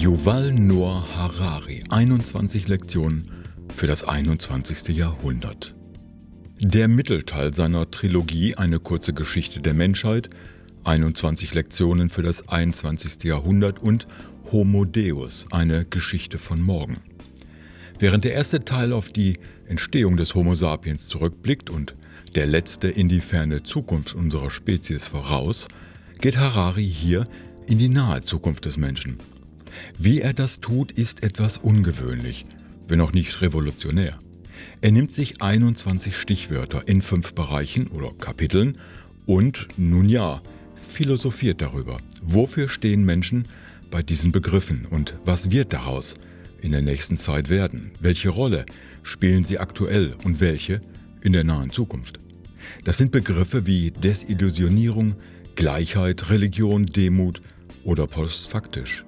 Yuval Noah Harari, 21 Lektionen für das 21. Jahrhundert. Der Mittelteil seiner Trilogie Eine kurze Geschichte der Menschheit, 21 Lektionen für das 21. Jahrhundert und Homo Deus, eine Geschichte von morgen. Während der erste Teil auf die Entstehung des Homo sapiens zurückblickt und der letzte in die ferne Zukunft unserer Spezies voraus, geht Harari hier in die nahe Zukunft des Menschen. Wie er das tut, ist etwas ungewöhnlich, wenn auch nicht revolutionär. Er nimmt sich 21 Stichwörter in fünf Bereichen oder Kapiteln und, nun ja, philosophiert darüber. Wofür stehen Menschen bei diesen Begriffen und was wird daraus in der nächsten Zeit werden? Welche Rolle spielen sie aktuell und welche in der nahen Zukunft? Das sind Begriffe wie Desillusionierung, Gleichheit, Religion, Demut oder postfaktisch.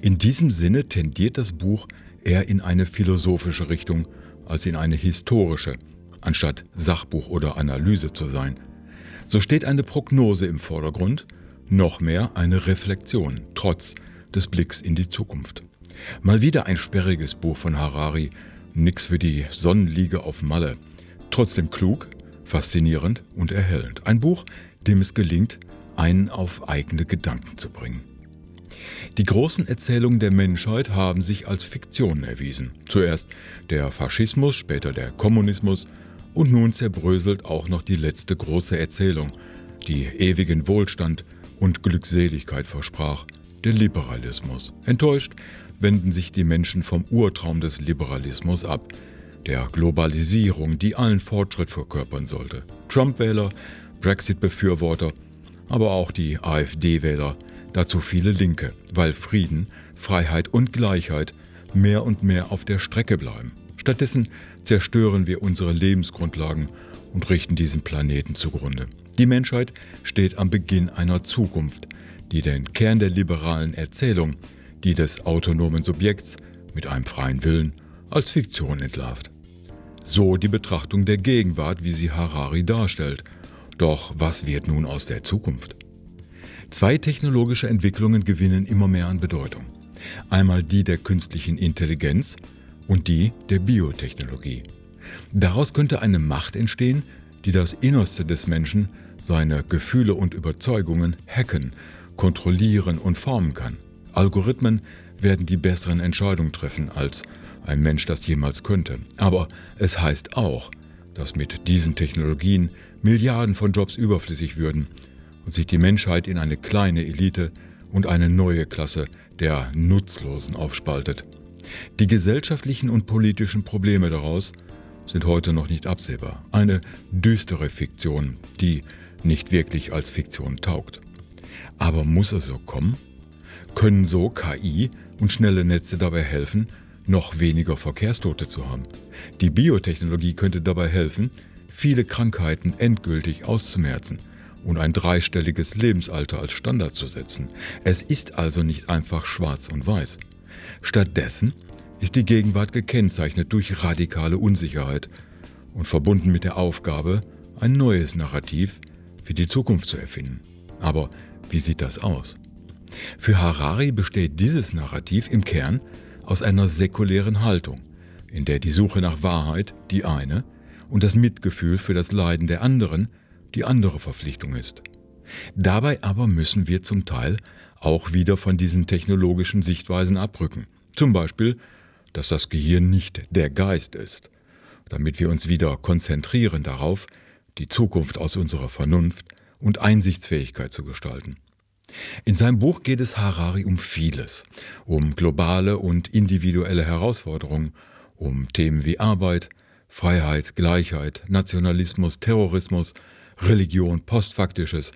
In diesem Sinne tendiert das Buch eher in eine philosophische Richtung als in eine historische, anstatt Sachbuch oder Analyse zu sein. So steht eine Prognose im Vordergrund, noch mehr eine Reflexion, trotz des Blicks in die Zukunft. Mal wieder ein sperriges Buch von Harari, nix für die Sonnenliege auf Malle. Trotzdem klug, faszinierend und erhellend. Ein Buch, dem es gelingt, einen auf eigene Gedanken zu bringen. Die großen Erzählungen der Menschheit haben sich als Fiktionen erwiesen. Zuerst der Faschismus, später der Kommunismus und nun zerbröselt auch noch die letzte große Erzählung, die ewigen Wohlstand und Glückseligkeit versprach, der Liberalismus. Enttäuscht wenden sich die Menschen vom Urtraum des Liberalismus ab, der Globalisierung, die allen Fortschritt verkörpern sollte. Trump-Wähler, Brexit-Befürworter, aber auch die AfD-Wähler, dazu viele Linke, weil Frieden, Freiheit und Gleichheit mehr und mehr auf der Strecke bleiben. Stattdessen zerstören wir unsere Lebensgrundlagen und richten diesen Planeten zugrunde. Die Menschheit steht am Beginn einer Zukunft, die den Kern der liberalen Erzählung, die des autonomen Subjekts mit einem freien Willen, als Fiktion entlarvt. So die Betrachtung der Gegenwart, wie sie Harari darstellt. Doch was wird nun aus der Zukunft? Zwei technologische Entwicklungen gewinnen immer mehr an Bedeutung. Einmal die der künstlichen Intelligenz und die der Biotechnologie. Daraus könnte eine Macht entstehen, die das Innerste des Menschen, seine Gefühle und Überzeugungen hacken, kontrollieren und formen kann. Algorithmen werden die besseren Entscheidungen treffen, als ein Mensch das jemals könnte. Aber es heißt auch, dass mit diesen Technologien Milliarden von Jobs überflüssig würden und sich die Menschheit in eine kleine Elite und eine neue Klasse der Nutzlosen aufspaltet. Die gesellschaftlichen und politischen Probleme daraus sind heute noch nicht absehbar. Eine düstere Fiktion, die nicht wirklich als Fiktion taugt. Aber muss es so kommen? Können so KI und schnelle Netze dabei helfen, noch weniger Verkehrstote zu haben? Die Biotechnologie könnte dabei helfen, viele Krankheiten endgültig auszumerzen und ein dreistelliges Lebensalter als Standard zu setzen. Es ist also nicht einfach schwarz und weiß. Stattdessen ist die Gegenwart gekennzeichnet durch radikale Unsicherheit und verbunden mit der Aufgabe, ein neues Narrativ für die Zukunft zu erfinden. Aber wie sieht das aus? Für Harari besteht dieses Narrativ im Kern aus einer säkulären Haltung, in der die Suche nach Wahrheit die eine und das Mitgefühl für das Leiden der anderen die andere Verpflichtung ist. Dabei aber müssen wir zum Teil auch wieder von diesen technologischen Sichtweisen abrücken. Zum Beispiel, dass das Gehirn nicht der Geist ist, damit wir uns wieder konzentrieren darauf, die Zukunft aus unserer Vernunft und Einsichtsfähigkeit zu gestalten. In seinem Buch geht es Harari um vieles, um globale und individuelle Herausforderungen, um Themen wie Arbeit, Freiheit, Gleichheit, Nationalismus, Terrorismus, Religion, Postfaktisches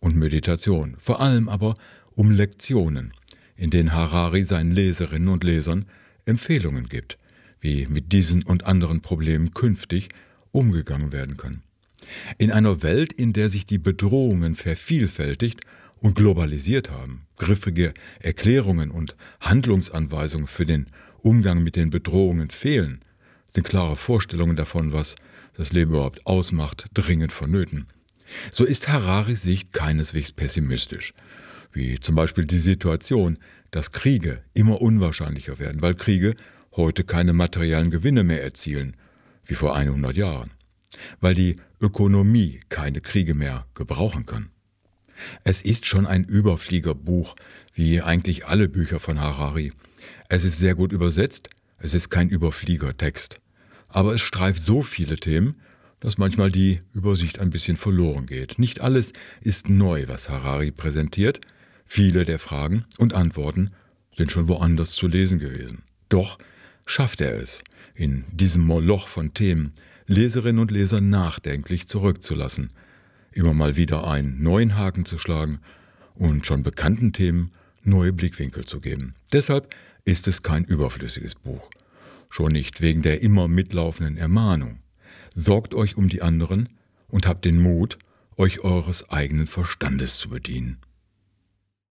und Meditation, vor allem aber um Lektionen, in denen Harari seinen Leserinnen und Lesern Empfehlungen gibt, wie mit diesen und anderen Problemen künftig umgegangen werden kann. In einer Welt, in der sich die Bedrohungen vervielfältigt und globalisiert haben, griffige Erklärungen und Handlungsanweisungen für den Umgang mit den Bedrohungen fehlen, sind klare Vorstellungen davon, was das Leben überhaupt ausmacht, dringend vonnöten. So ist Hararis Sicht keineswegs pessimistisch. wie zum Beispiel die Situation, dass Kriege immer unwahrscheinlicher werden, weil Kriege heute keine materiellen Gewinne mehr erzielen, wie vor 100 Jahren, weil die Ökonomie keine Kriege mehr gebrauchen kann. Es ist schon ein Überfliegerbuch, wie eigentlich alle Bücher von Harari. Es ist sehr gut übersetzt, es ist kein Überfliegertext, aber es streift so viele Themen, dass manchmal die Übersicht ein bisschen verloren geht. Nicht alles ist neu, was Harari präsentiert, Viele der Fragen und Antworten sind schon woanders zu lesen gewesen. Doch schafft er es, in diesem Moloch von Themen Leserinnen und Leser nachdenklich zurückzulassen, immer mal wieder einen neuen Haken zu schlagen und schon bekannten Themen neue Blickwinkel zu geben. Deshalb ist es kein überflüssiges Buch. Schon nicht wegen der immer mitlaufenden Ermahnung. Sorgt euch um die anderen und habt den Mut, euch eures eigenen Verstandes zu bedienen.